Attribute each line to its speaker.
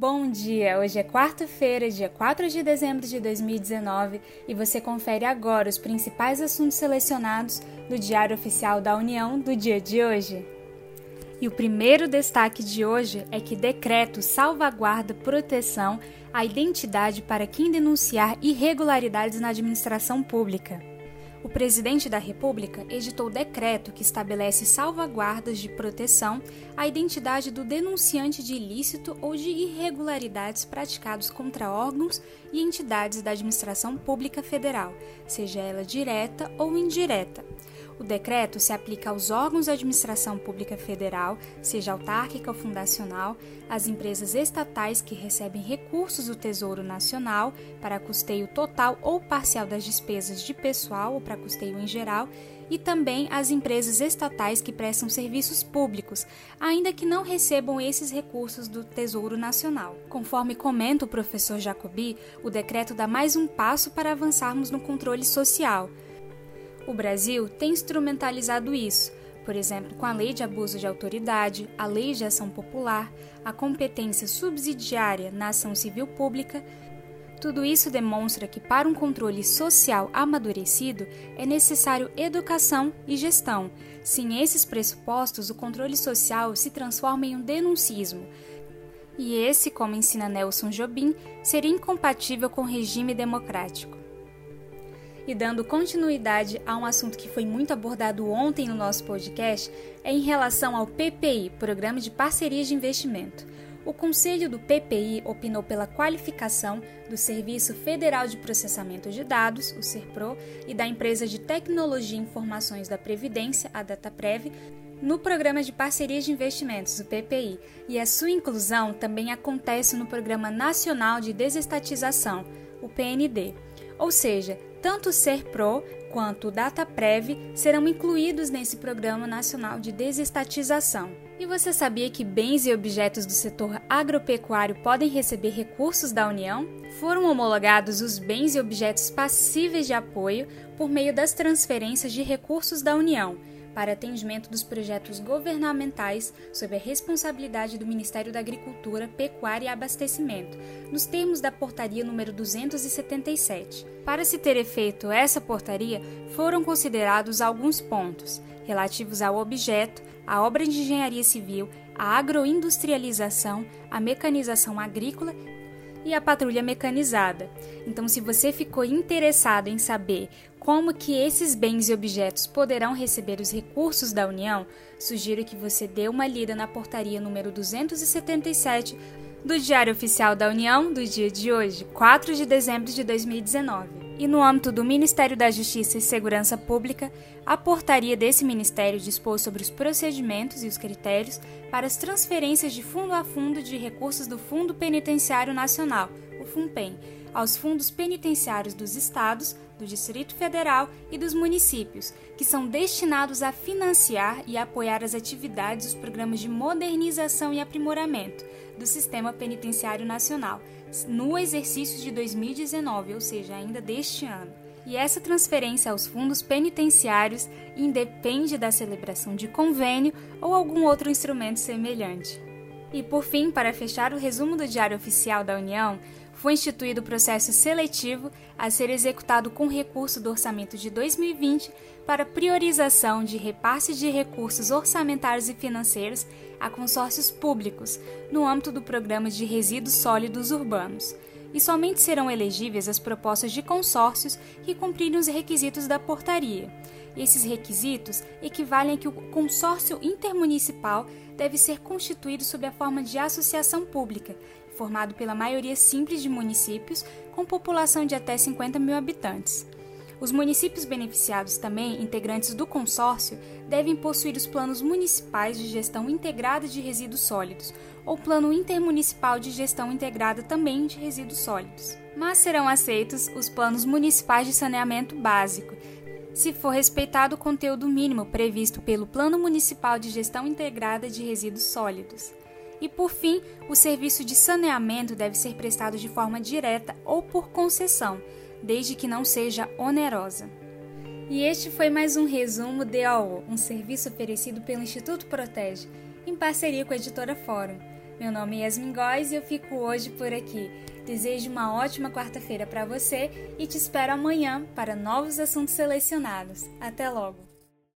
Speaker 1: Bom dia! Hoje é quarta-feira, dia 4 de dezembro de 2019 e você confere agora os principais assuntos selecionados do Diário Oficial da União do dia de hoje. E o primeiro destaque de hoje é que decreto salvaguarda proteção à identidade para quem denunciar irregularidades na administração pública. O presidente da República editou decreto que estabelece salvaguardas de proteção à identidade do denunciante de ilícito ou de irregularidades praticados contra órgãos e entidades da administração pública federal, seja ela direta ou indireta. O decreto se aplica aos órgãos da administração pública federal, seja autárquica ou fundacional, às empresas estatais que recebem recursos do Tesouro Nacional para custeio total ou parcial das despesas de pessoal ou para custeio em geral, e também às empresas estatais que prestam serviços públicos, ainda que não recebam esses recursos do Tesouro Nacional. Conforme comenta o professor Jacobi, o decreto dá mais um passo para avançarmos no controle social. O Brasil tem instrumentalizado isso, por exemplo, com a Lei de Abuso de Autoridade, a Lei de Ação Popular, a competência subsidiária na ação civil pública. Tudo isso demonstra que, para um controle social amadurecido, é necessário educação e gestão. Sem esses pressupostos, o controle social se transforma em um denuncismo. E esse, como ensina Nelson Jobim, seria incompatível com o regime democrático. E dando continuidade a um assunto que foi muito abordado ontem no nosso podcast, é em relação ao PPI, Programa de Parceria de Investimento. O Conselho do PPI opinou pela qualificação do Serviço Federal de Processamento de Dados, o SERPRO, e da Empresa de Tecnologia e Informações da Previdência, a DataPrev, no Programa de Parceria de Investimentos, o PPI, e a sua inclusão também acontece no Programa Nacional de Desestatização, o PND. Ou seja, tanto o SERPRO quanto o DataPrev serão incluídos nesse Programa Nacional de Desestatização. E você sabia que bens e objetos do setor agropecuário podem receber recursos da União? Foram homologados os bens e objetos passíveis de apoio por meio das transferências de recursos da União para atendimento dos projetos governamentais sob a responsabilidade do Ministério da Agricultura, Pecuária e Abastecimento, nos termos da Portaria número 277. Para se ter efeito essa portaria, foram considerados alguns pontos relativos ao objeto, à obra de engenharia civil, à agroindustrialização, à mecanização agrícola e a patrulha mecanizada. Então, se você ficou interessado em saber como que esses bens e objetos poderão receber os recursos da União, sugiro que você dê uma lida na portaria número 277 do Diário Oficial da União do dia de hoje, 4 de dezembro de 2019. E no âmbito do Ministério da Justiça e Segurança Pública, a portaria desse ministério dispôs sobre os procedimentos e os critérios para as transferências de fundo a fundo de recursos do Fundo Penitenciário Nacional, o FUNPEN, aos fundos penitenciários dos estados, do Distrito Federal e dos municípios, que são destinados a financiar e apoiar as atividades dos programas de modernização e aprimoramento do Sistema Penitenciário Nacional no exercício de 2019, ou seja, ainda deste ano. E essa transferência aos fundos penitenciários independe da celebração de convênio ou algum outro instrumento semelhante. E por fim, para fechar o resumo do Diário Oficial da União, foi instituído o processo seletivo a ser executado com recurso do orçamento de 2020 para priorização de repasse de recursos orçamentários e financeiros a consórcios públicos no âmbito do programa de resíduos sólidos urbanos. E somente serão elegíveis as propostas de consórcios que cumprirem os requisitos da portaria. Esses requisitos equivalem a que o consórcio intermunicipal deve ser constituído sob a forma de associação pública, formado pela maioria simples de municípios com população de até 50 mil habitantes. Os municípios beneficiados também, integrantes do consórcio, devem possuir os planos municipais de gestão integrada de resíduos sólidos ou plano intermunicipal de gestão integrada também de resíduos sólidos. Mas serão aceitos os planos municipais de saneamento básico, se for respeitado o conteúdo mínimo previsto pelo Plano Municipal de Gestão Integrada de Resíduos Sólidos. E por fim, o serviço de saneamento deve ser prestado de forma direta ou por concessão, desde que não seja onerosa. E este foi mais um resumo DAO, um serviço oferecido pelo Instituto Protege, em parceria com a editora Fórum. Meu nome é Yasmin Góes e eu fico hoje por aqui. Desejo uma ótima quarta-feira para você e te espero amanhã para novos assuntos selecionados. Até logo!